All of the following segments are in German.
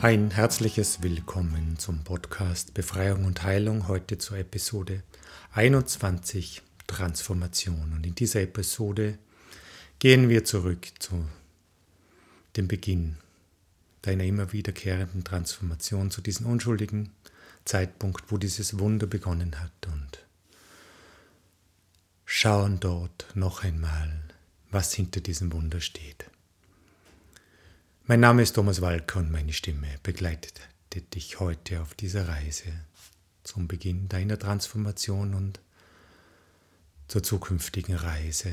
Ein herzliches Willkommen zum Podcast Befreiung und Heilung, heute zur Episode 21 Transformation. Und in dieser Episode gehen wir zurück zu dem Beginn deiner immer wiederkehrenden Transformation, zu diesem unschuldigen Zeitpunkt, wo dieses Wunder begonnen hat und schauen dort noch einmal, was hinter diesem Wunder steht. Mein Name ist Thomas Walker und meine Stimme begleitet dich heute auf dieser Reise zum Beginn deiner Transformation und zur zukünftigen Reise,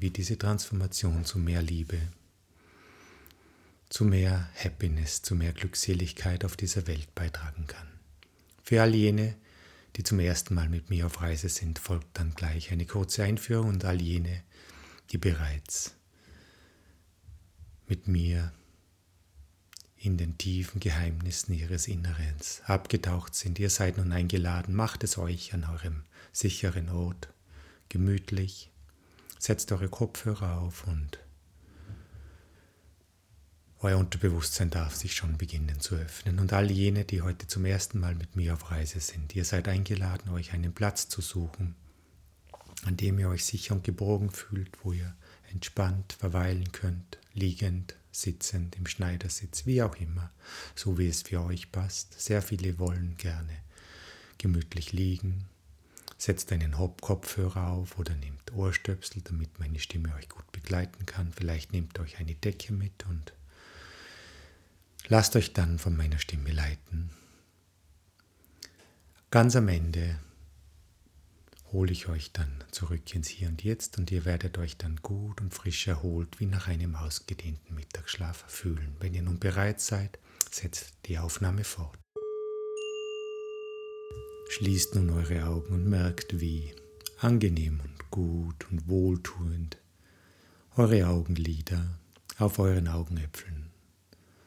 wie diese Transformation zu mehr Liebe, zu mehr Happiness, zu mehr Glückseligkeit auf dieser Welt beitragen kann. Für all jene, die zum ersten Mal mit mir auf Reise sind, folgt dann gleich eine kurze Einführung und all jene, die bereits mit mir in den tiefen Geheimnissen ihres Innerens abgetaucht sind. Ihr seid nun eingeladen, macht es euch an eurem sicheren Ort, gemütlich, setzt eure Kopfhörer auf und euer Unterbewusstsein darf sich schon beginnen zu öffnen. Und all jene, die heute zum ersten Mal mit mir auf Reise sind, ihr seid eingeladen, euch einen Platz zu suchen, an dem ihr euch sicher und geborgen fühlt, wo ihr entspannt verweilen könnt, liegend, sitzend, im Schneidersitz, wie auch immer, so wie es für euch passt. Sehr viele wollen gerne gemütlich liegen. Setzt einen Hauptkopfhörer auf oder nehmt Ohrstöpsel, damit meine Stimme euch gut begleiten kann. Vielleicht nehmt euch eine Decke mit und lasst euch dann von meiner Stimme leiten. Ganz am Ende hole ich euch dann zurück ins Hier und Jetzt und ihr werdet euch dann gut und frisch erholt wie nach einem ausgedehnten Mittagsschlaf fühlen. Wenn ihr nun bereit seid, setzt die Aufnahme fort. Schließt nun eure Augen und merkt, wie angenehm und gut und wohltuend eure Augenlider auf euren Augenäpfeln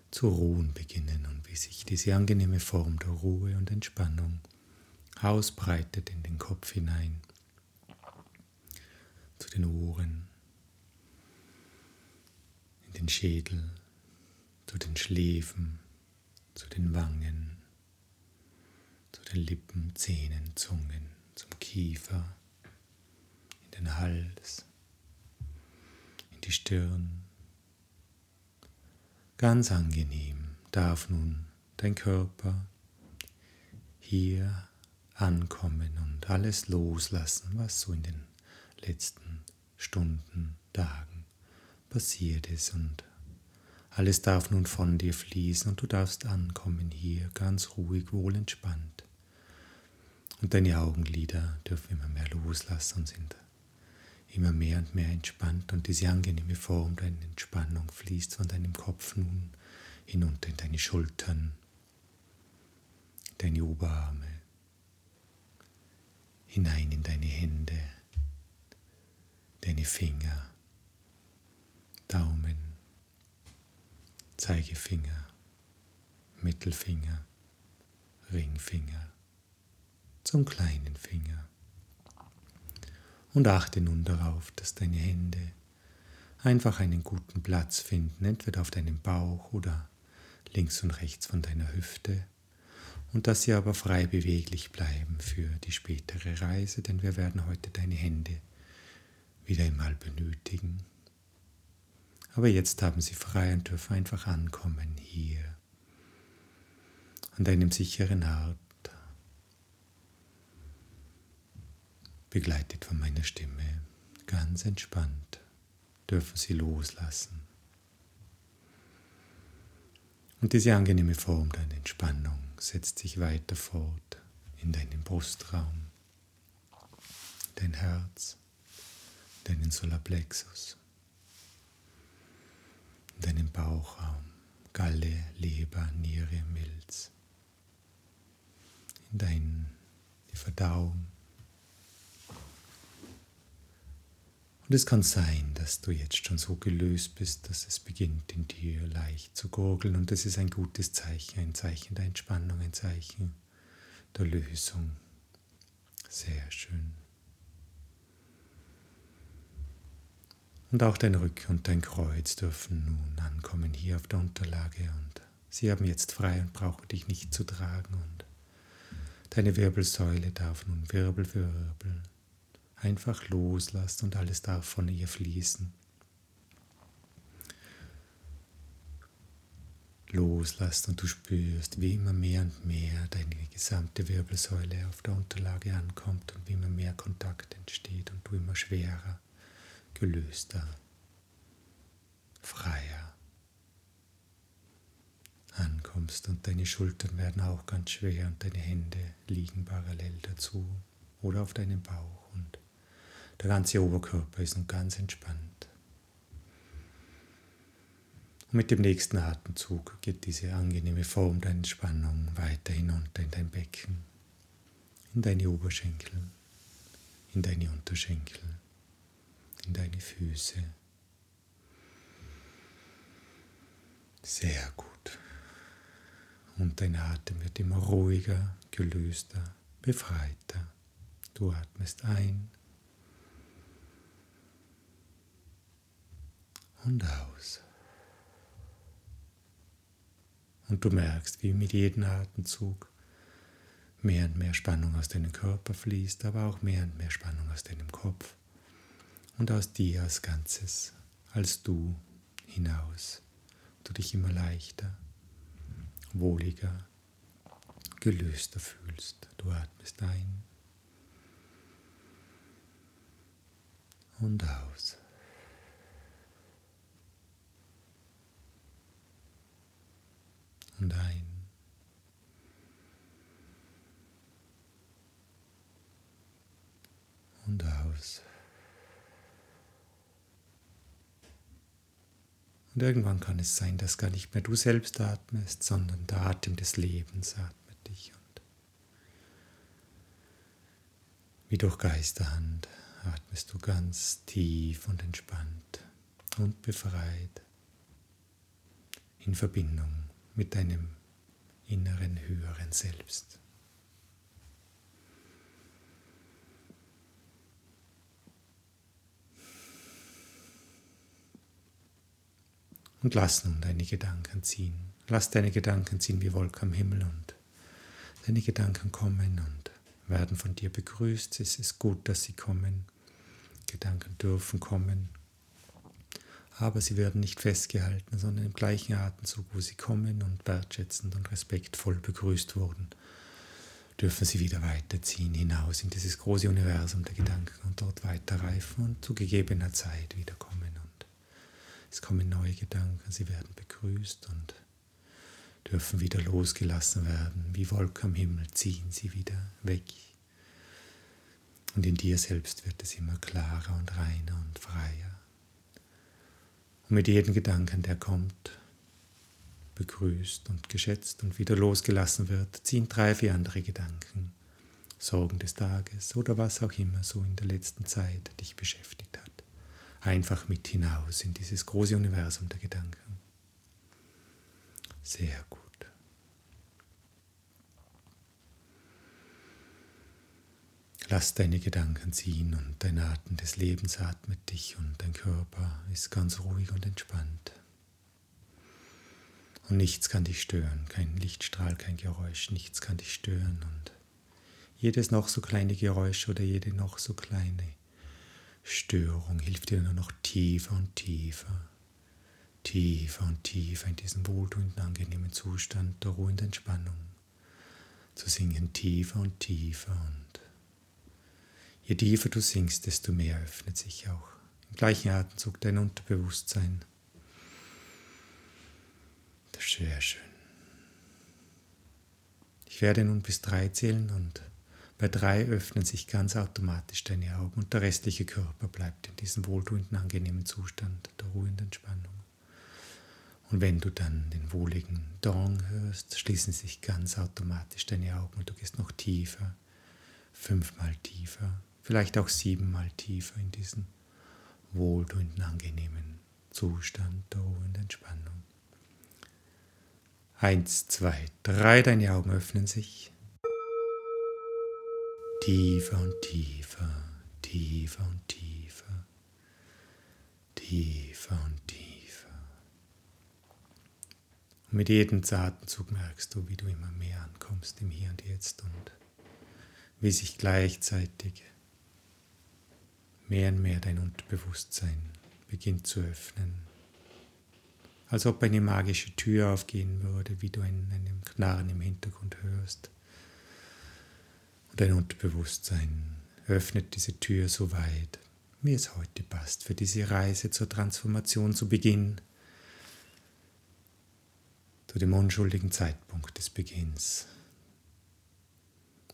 zu ruhen beginnen und wie sich diese angenehme Form der Ruhe und Entspannung ausbreitet in den Kopf hinein, zu den Ohren, in den Schädel, zu den Schläfen, zu den Wangen, zu den Lippen, Zähnen, Zungen, zum Kiefer, in den Hals, in die Stirn. Ganz angenehm darf nun dein Körper hier ankommen und alles loslassen, was so in den letzten Stunden, Tagen passiert ist. Und alles darf nun von dir fließen und du darfst ankommen hier, ganz ruhig, wohl entspannt. Und deine Augenlider dürfen immer mehr loslassen und sind immer mehr und mehr entspannt und diese angenehme Form deiner Entspannung fließt von deinem Kopf nun hinunter in deine Schultern, deine Oberarme, hinein in deine Hände, deine Finger, Daumen, Zeigefinger, Mittelfinger, Ringfinger, zum kleinen Finger. Und achte nun darauf, dass deine Hände einfach einen guten Platz finden, entweder auf deinem Bauch oder links und rechts von deiner Hüfte und dass sie aber frei beweglich bleiben für die spätere Reise, denn wir werden heute deine Hände wieder einmal benötigen. Aber jetzt haben sie frei und dürfen einfach ankommen hier an deinem sicheren Ort, begleitet von meiner Stimme, ganz entspannt dürfen sie loslassen. Und diese angenehme Form der Entspannung setzt sich weiter fort in deinen Brustraum, dein Herz, deinen Solarplexus, deinen Bauchraum, Galle, Leber, Niere, Milz, in deine Verdauung, Und es kann sein, dass du jetzt schon so gelöst bist, dass es beginnt in dir leicht zu gurgeln. Und das ist ein gutes Zeichen, ein Zeichen der Entspannung, ein Zeichen der Lösung. Sehr schön. Und auch dein Rücken und dein Kreuz dürfen nun ankommen hier auf der Unterlage und Sie haben jetzt frei und brauchen dich nicht zu tragen und deine Wirbelsäule darf nun Wirbel für Wirbel einfach loslassen und alles darf von ihr fließen. Loslässt und du spürst, wie immer mehr und mehr deine gesamte Wirbelsäule auf der Unterlage ankommt und wie immer mehr Kontakt entsteht und du immer schwerer, gelöster, freier ankommst und deine Schultern werden auch ganz schwer und deine Hände liegen parallel dazu oder auf deinem Bauch und der ganze Oberkörper ist nun ganz entspannt. Und mit dem nächsten Atemzug geht diese angenehme Form der Entspannung weiter hinunter in dein Becken, in deine Oberschenkel, in deine Unterschenkel, in deine Füße. Sehr gut. Und dein Atem wird immer ruhiger, gelöster, befreiter. Du atmest ein und aus. Und du merkst, wie mit jedem Atemzug mehr und mehr Spannung aus deinem Körper fließt, aber auch mehr und mehr Spannung aus deinem Kopf und aus dir als Ganzes, als du hinaus. Du dich immer leichter, wohliger, gelöster fühlst. Du atmest ein und aus. Und ein. Und aus. Und irgendwann kann es sein, dass gar nicht mehr du selbst atmest, sondern der Atem des Lebens atmet dich. Und wie durch Geisterhand atmest du ganz tief und entspannt und befreit in Verbindung mit deinem inneren höheren Selbst. Und lass nun deine Gedanken ziehen. Lass deine Gedanken ziehen wie Wolken am Himmel und deine Gedanken kommen und werden von dir begrüßt. Es ist gut, dass sie kommen. Gedanken dürfen kommen aber sie werden nicht festgehalten, sondern im gleichen Atemzug, wo sie kommen und wertschätzend und respektvoll begrüßt wurden, dürfen sie wieder weiterziehen hinaus in dieses große Universum der Gedanken und dort weiterreifen und zu gegebener Zeit wiederkommen. Und es kommen neue Gedanken, sie werden begrüßt und dürfen wieder losgelassen werden. Wie Wolken am Himmel ziehen sie wieder weg. Und in dir selbst wird es immer klarer und reiner und freier. Und mit jedem Gedanken, der kommt, begrüßt und geschätzt und wieder losgelassen wird, ziehen drei, vier andere Gedanken, Sorgen des Tages oder was auch immer so in der letzten Zeit dich beschäftigt hat, einfach mit hinaus in dieses große Universum der Gedanken. Sehr gut. Lass deine Gedanken ziehen und dein Atem des Lebens atmet dich und dein Körper ist ganz ruhig und entspannt. Und nichts kann dich stören, kein Lichtstrahl, kein Geräusch, nichts kann dich stören. Und jedes noch so kleine Geräusch oder jede noch so kleine Störung hilft dir nur noch tiefer und tiefer, tiefer und tiefer in diesen wohltuenden, angenehmen Zustand der ruhenden Entspannung zu singen, tiefer und tiefer und Je tiefer du singst, desto mehr öffnet sich auch im gleichen Atemzug dein Unterbewusstsein. Das ist sehr schön. Ich werde nun bis drei zählen und bei drei öffnen sich ganz automatisch deine Augen und der restliche Körper bleibt in diesem wohltuenden, angenehmen Zustand der ruhenden Entspannung. Und wenn du dann den wohligen Dong hörst, schließen sich ganz automatisch deine Augen und du gehst noch tiefer, fünfmal tiefer, vielleicht auch siebenmal tiefer in diesen wohltuenden, angenehmen Zustand der ruhenden Entspannung. Eins, zwei, drei, deine Augen öffnen sich. Tiefer und tiefer, tiefer und tiefer, tiefer und tiefer. Und mit jedem Atemzug merkst du, wie du immer mehr ankommst im Hier und Jetzt und wie sich gleichzeitig mehr und mehr dein Unterbewusstsein beginnt zu öffnen. Als ob eine magische Tür aufgehen würde, wie du in einem Knarren im Hintergrund hörst. Und dein Unterbewusstsein öffnet diese Tür so weit, wie es heute passt, für diese Reise zur Transformation zu Beginn zu dem unschuldigen Zeitpunkt des Beginns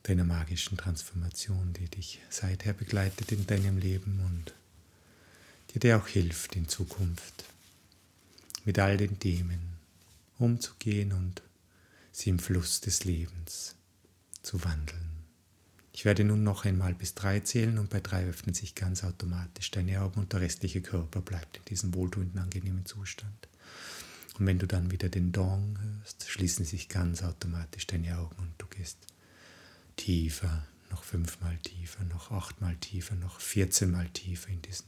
deiner magischen Transformation, die dich seither begleitet in deinem Leben und die dir auch hilft in Zukunft mit all den Themen umzugehen und sie im Fluss des Lebens zu wandeln. Ich werde nun noch einmal bis drei zählen und bei drei öffnen sich ganz automatisch deine Augen und der restliche Körper bleibt in diesem wohltuenden, angenehmen Zustand. Und wenn du dann wieder den Dong hörst, schließen sich ganz automatisch deine Augen und du gehst tiefer, noch fünfmal tiefer, noch achtmal tiefer, noch vierzehnmal tiefer in diesen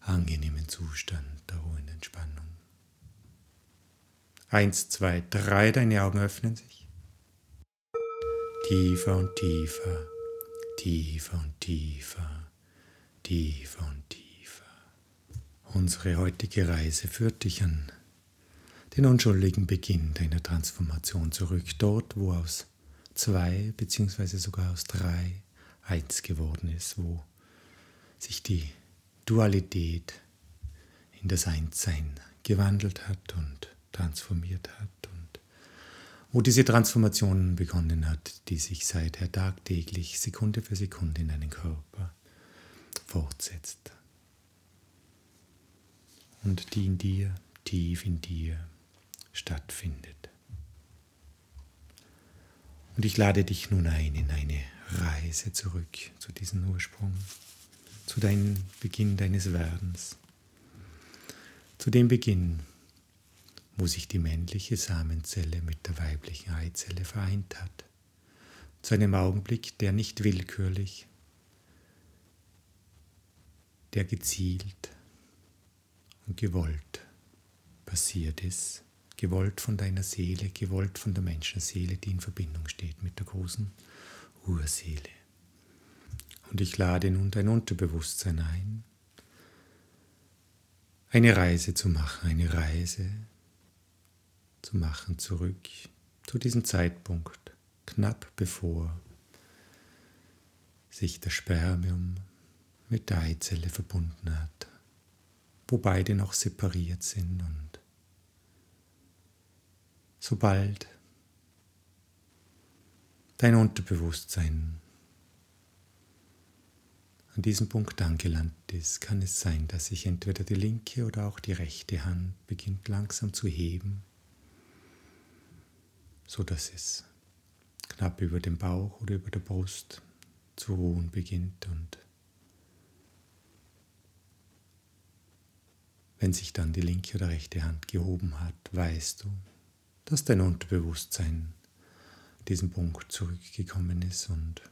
angenehmen Zustand der ruhigen Entspannung. Eins, zwei, drei, deine Augen öffnen sich. Tiefer und tiefer, tiefer und tiefer, tiefer und tiefer. Unsere heutige Reise führt dich an den unschuldigen Beginn deiner Transformation zurück, dort, wo aus zwei beziehungsweise sogar aus drei eins geworden ist, wo sich die Dualität in das Einssein gewandelt hat und transformiert hat und wo diese Transformation begonnen hat, die sich seither tagtäglich, Sekunde für Sekunde in deinen Körper fortsetzt und die in dir, tief in dir stattfindet. Und ich lade dich nun ein in eine Reise zurück zu diesem Ursprung, zu deinem Beginn deines Werdens, zu dem Beginn, wo sich die männliche Samenzelle mit der weiblichen Eizelle vereint hat, zu einem Augenblick, der nicht willkürlich, der gezielt und gewollt passiert ist gewollt von deiner Seele, gewollt von der Menschenseele, die in Verbindung steht mit der großen Urseele. Und ich lade nun dein Unterbewusstsein ein, eine Reise zu machen, eine Reise zu machen zurück zu diesem Zeitpunkt, knapp bevor sich das Spermium mit der Eizelle verbunden hat, wo beide noch separiert sind und sobald dein Unterbewusstsein an diesem Punkt angelangt ist, kann es sein, dass sich entweder die linke oder auch die rechte Hand beginnt langsam zu heben, so dass es knapp über dem Bauch oder über der Brust zu ruhen beginnt und wenn sich dann die linke oder rechte Hand gehoben hat, weißt du, dass dein Unterbewusstsein diesen Punkt zurückgekommen ist und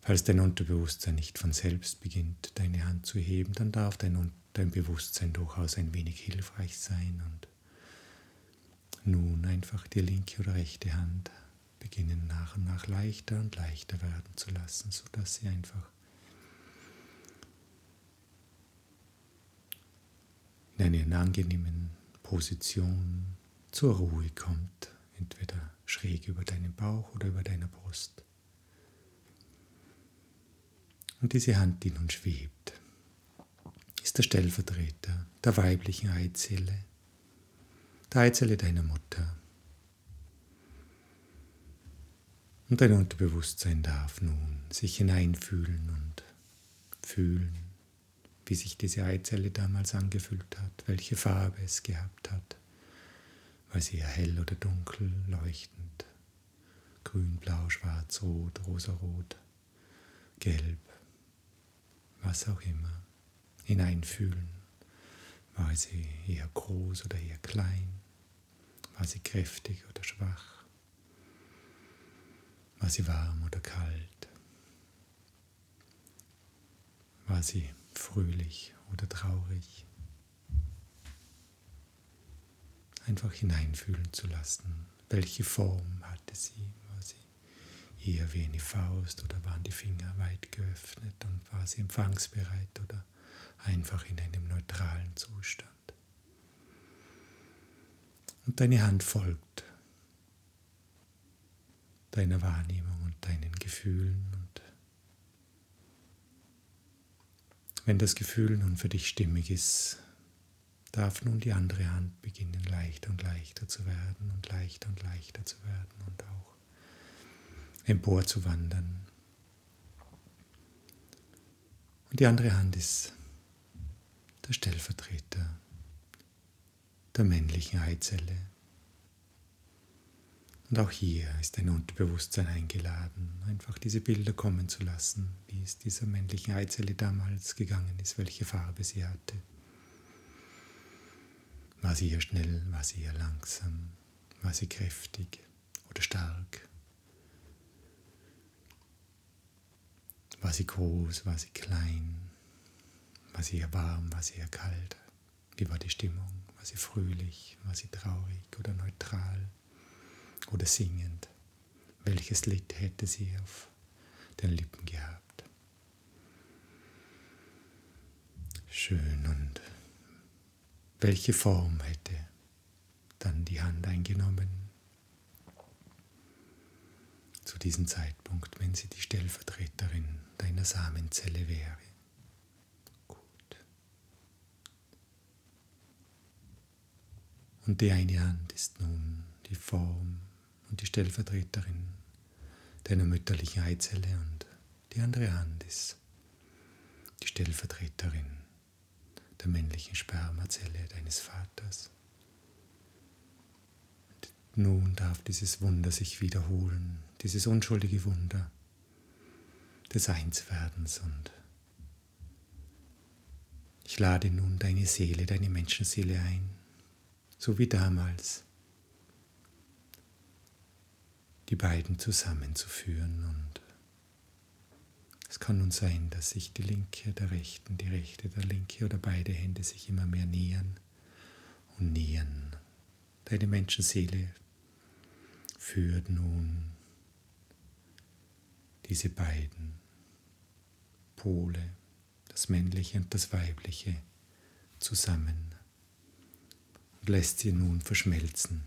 falls dein Unterbewusstsein nicht von selbst beginnt, deine Hand zu heben, dann darf dein, dein Bewusstsein durchaus ein wenig hilfreich sein und nun einfach die linke oder rechte Hand beginnen nach und nach leichter und leichter werden zu lassen, sodass sie einfach in einen angenehmen Position zur Ruhe kommt, entweder schräg über deinem Bauch oder über deiner Brust. Und diese Hand, die nun schwebt, ist der Stellvertreter der weiblichen Eizelle, der Eizelle deiner Mutter. Und dein Unterbewusstsein darf nun sich hineinfühlen und fühlen, wie sich diese Eizelle damals angefühlt hat, welche Farbe es gehabt hat. War sie eher hell oder dunkel, leuchtend, grün, blau, schwarz, rot, rosarot, gelb, was auch immer. Hineinfühlen. War sie eher groß oder eher klein? War sie kräftig oder schwach? War sie warm oder kalt? War sie fröhlich oder traurig. einfach hineinfühlen zu lassen. Welche Form hatte sie? War sie eher wie eine Faust oder waren die Finger weit geöffnet und war sie empfangsbereit oder einfach in einem neutralen Zustand? Und deine Hand folgt deiner Wahrnehmung und deinen Gefühlen. Und wenn das Gefühl nun für dich stimmig ist, darf nun die andere Hand beginnen leichter und leichter zu werden und leichter und leichter zu werden und auch empor zu wandern. Und die andere Hand ist der Stellvertreter der männlichen Eizelle. Und auch hier ist dein Unterbewusstsein eingeladen, einfach diese Bilder kommen zu lassen, wie es dieser männlichen Eizelle damals gegangen ist, welche Farbe sie hatte. War sie eher schnell, war sie eher langsam, war sie kräftig oder stark? War sie groß, war sie klein? War sie eher warm, war sie eher kalt? Wie war die Stimmung? War sie fröhlich, war sie traurig oder neutral oder singend? Welches Lied hätte sie auf den Lippen gehabt? Schön und welche Form hätte dann die Hand eingenommen zu diesem Zeitpunkt, wenn sie die Stellvertreterin deiner Samenzelle wäre? Gut. Und die eine Hand ist nun die Form und die Stellvertreterin deiner mütterlichen Eizelle und die andere Hand ist die Stellvertreterin der männlichen Spermazelle deines Vaters. Und nun darf dieses Wunder sich wiederholen, dieses unschuldige Wunder des Einswerdens und ich lade nun deine Seele, deine Menschenseele ein, so wie damals, die beiden zusammenzuführen und es kann nun sein, dass sich die linke der rechten, die rechte der linke oder beide Hände sich immer mehr nähern und nähern. Deine Menschenseele führt nun diese beiden Pole, das männliche und das weibliche, zusammen und lässt sie nun verschmelzen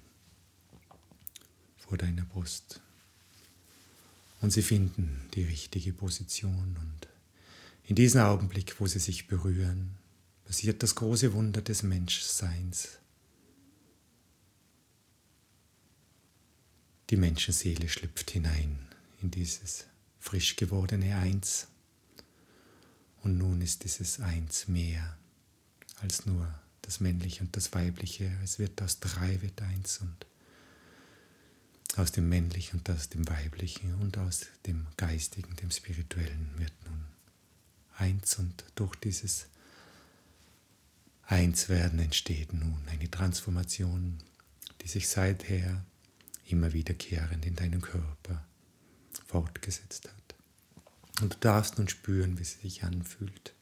vor deiner Brust und sie finden die richtige Position. Und in diesem Augenblick, wo sie sich berühren, passiert das große Wunder des Menschseins. Die Menschenseele schlüpft hinein in dieses frisch gewordene Eins. Und nun ist dieses Eins mehr als nur das Männliche und das Weibliche. Es wird aus drei wird eins und aus dem Männlichen und aus dem Weiblichen und aus dem Geistigen, dem Spirituellen wird nun eins und durch dieses Einswerden entsteht nun eine Transformation, die sich seither immer wiederkehrend in deinem Körper fortgesetzt hat. Und du darfst nun spüren, wie sie sich anfühlt,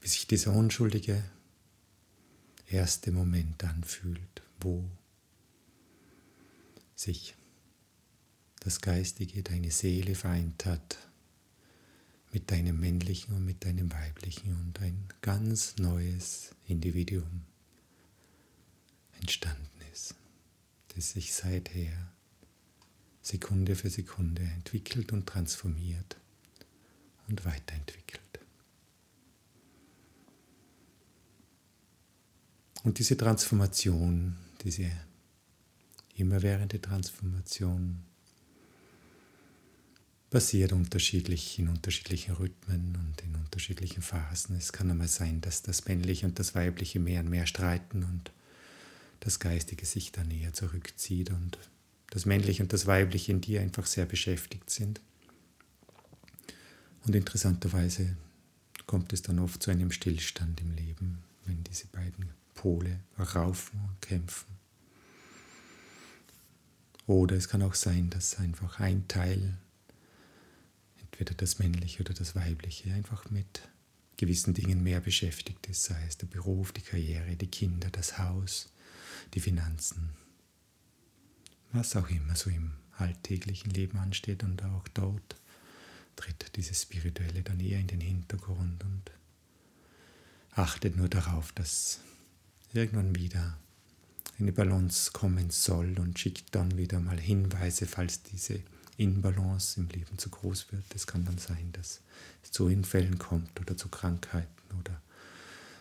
wie sich dieser unschuldige erste Moment anfühlt, wo sich das Geistige, deine Seele vereint hat mit deinem männlichen und mit deinem weiblichen und ein ganz neues Individuum entstanden ist, das sich seither Sekunde für Sekunde entwickelt und transformiert und weiterentwickelt. Und diese Transformation, diese immerwährende Transformation passiert unterschiedlich in unterschiedlichen Rhythmen und in unterschiedlichen Phasen. Es kann einmal sein, dass das Männliche und das Weibliche mehr und mehr streiten und das Geistige sich dann eher zurückzieht und das Männliche und das Weibliche in dir einfach sehr beschäftigt sind. Und interessanterweise kommt es dann oft zu einem Stillstand im Leben, wenn diese beiden Pole raufen und kämpfen. Oder es kann auch sein, dass einfach ein Teil entweder das Männliche oder das Weibliche, einfach mit gewissen Dingen mehr beschäftigt ist, sei es der Beruf, die Karriere, die Kinder, das Haus, die Finanzen, was auch immer so im alltäglichen Leben ansteht und auch dort tritt dieses Spirituelle dann eher in den Hintergrund und achtet nur darauf, dass irgendwann wieder eine Balance kommen soll und schickt dann wieder mal Hinweise, falls diese Inbalance im Leben zu groß wird. Es kann dann sein, dass es zu Unfällen kommt oder zu Krankheiten oder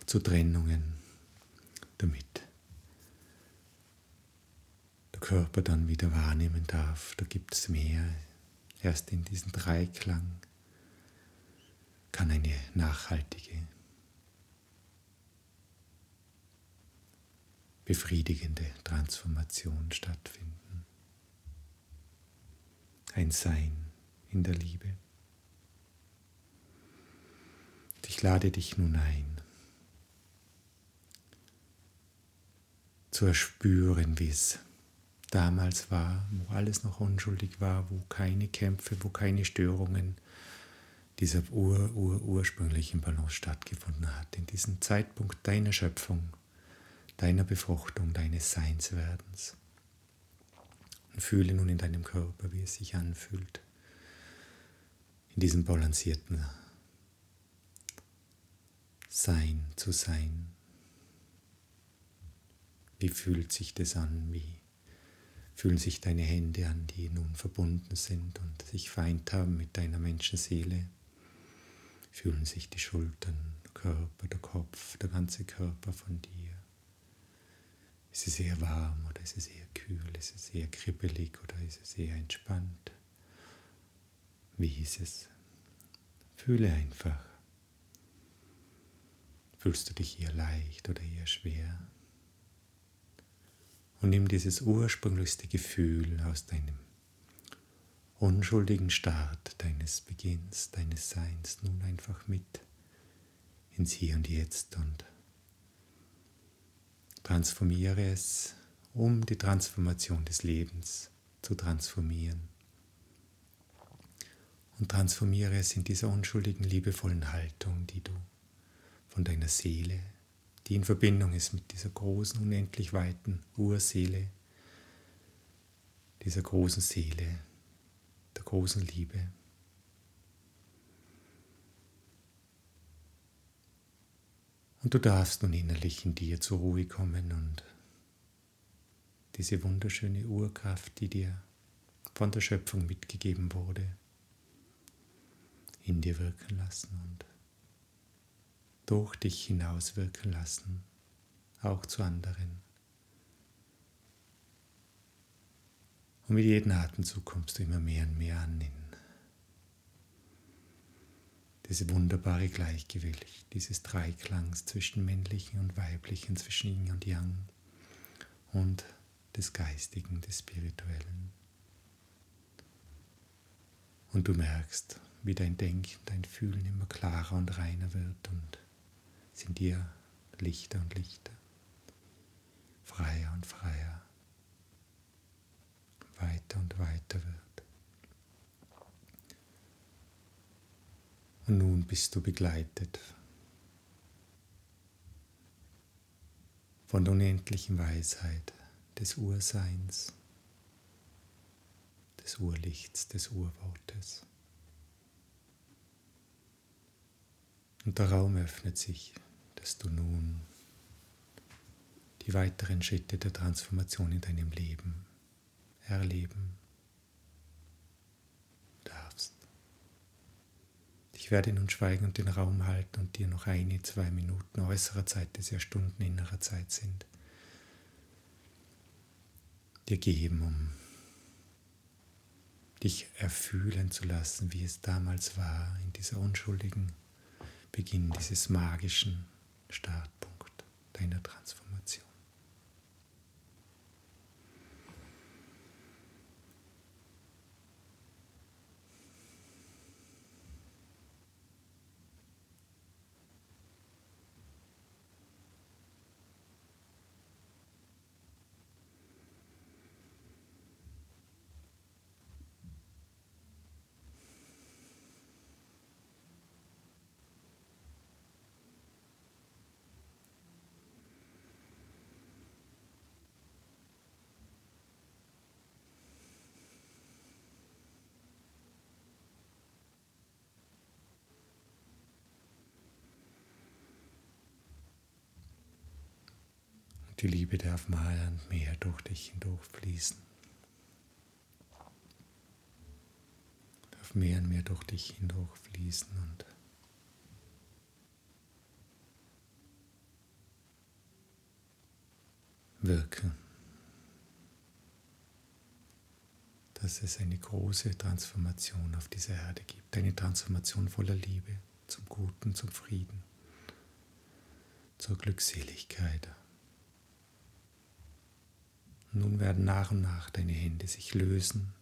zu Trennungen, damit der Körper dann wieder wahrnehmen darf, da gibt es mehr. Erst in diesem Dreiklang kann eine nachhaltige befriedigende Transformation stattfinden. Ein Sein in der Liebe. Ich lade dich nun ein, zu erspüren, wie es damals war, wo alles noch unschuldig war, wo keine Kämpfe, wo keine Störungen dieser ur, ur, ursprünglichen Balance stattgefunden hat, in diesem Zeitpunkt deiner Schöpfung deiner Befruchtung, deines Seinswerdens. Und fühle nun in deinem Körper, wie es sich anfühlt, in diesem balancierten Sein zu sein. Wie fühlt sich das an? Wie fühlen sich deine Hände an, die nun verbunden sind und sich vereint haben mit deiner Menschenseele? Fühlen sich die Schultern, der Körper, der Kopf, der ganze Körper von dir? Ist es eher warm oder ist es eher kühl? Ist es eher kribbelig oder ist es eher entspannt? Wie ist es? Fühle einfach. Fühlst du dich eher leicht oder eher schwer? Und nimm dieses ursprünglichste Gefühl aus deinem unschuldigen Start deines Beginns, deines Seins nun einfach mit ins Hier und Jetzt und Transformiere es, um die Transformation des Lebens zu transformieren. Und transformiere es in dieser unschuldigen, liebevollen Haltung, die du von deiner Seele, die in Verbindung ist mit dieser großen, unendlich weiten Urseele, dieser großen Seele, der großen Liebe, Und du darfst nun innerlich in dir zur Ruhe kommen und diese wunderschöne Urkraft, die dir von der Schöpfung mitgegeben wurde, in dir wirken lassen und durch dich hinaus wirken lassen, auch zu anderen. Und mit jedem Atemzug kommst du immer mehr und mehr an in diese wunderbare Gleichgewicht, dieses Dreiklangs zwischen männlichen und weiblichen, zwischen Yin und Yang und des Geistigen, des Spirituellen. Und du merkst, wie dein Denken, dein Fühlen immer klarer und reiner wird und es in dir lichter und lichter, freier und freier, weiter und weiter wird. Und nun bist du begleitet von der unendlichen Weisheit des Urseins, des Urlichts, des Urwortes. Und der Raum öffnet sich, dass du nun die weiteren Schritte der Transformation in deinem Leben erleben Ich werde nun schweigen und den Raum halten und dir noch eine, zwei Minuten äußerer Zeit, das ja Stunden innerer Zeit sind, dir geben, um dich erfühlen zu lassen, wie es damals war, in dieser unschuldigen Beginn dieses magischen Startpunkt deiner Transformation. Die Liebe darf mehr und mehr durch dich hindurchfließen. Darf mehr und mehr durch dich hindurchfließen und wirken. Dass es eine große Transformation auf dieser Erde gibt. Eine Transformation voller Liebe zum Guten, zum Frieden, zur Glückseligkeit. Nun werden nach und nach deine Hände sich lösen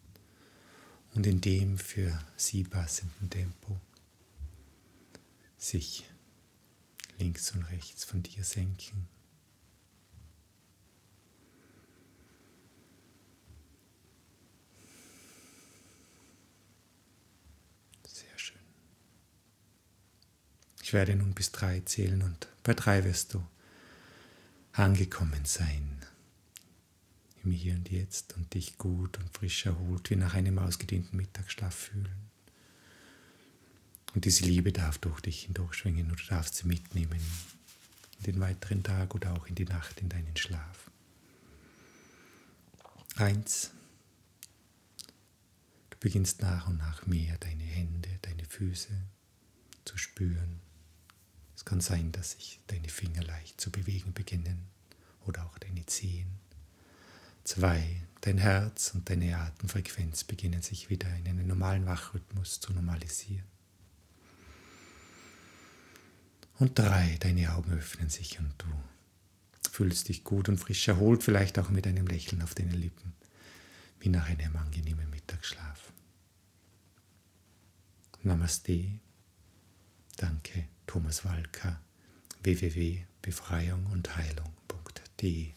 und in dem für sie passenden Tempo sich links und rechts von dir senken. Sehr schön. Ich werde nun bis drei zählen und bei drei wirst du angekommen sein im Hier und Jetzt und dich gut und frisch erholt wie nach einem ausgedehnten Mittagsschlaf fühlen. Und diese Liebe darf durch dich hindurchschwingen und du darfst sie mitnehmen in den weiteren Tag oder auch in die Nacht in deinen Schlaf. Eins. Du beginnst nach und nach mehr deine Hände, deine Füße zu spüren. Es kann sein, dass sich deine Finger leicht zu bewegen beginnen oder auch deine Zehen. Zwei, dein Herz und deine Atemfrequenz beginnen sich wieder in einen normalen Wachrhythmus zu normalisieren. Und drei, deine Augen öffnen sich und du fühlst dich gut und frisch erholt, vielleicht auch mit einem Lächeln auf deinen Lippen, wie nach einem angenehmen Mittagsschlaf. Namaste. Danke, Thomas Walker, www.befreiung und Heilung.de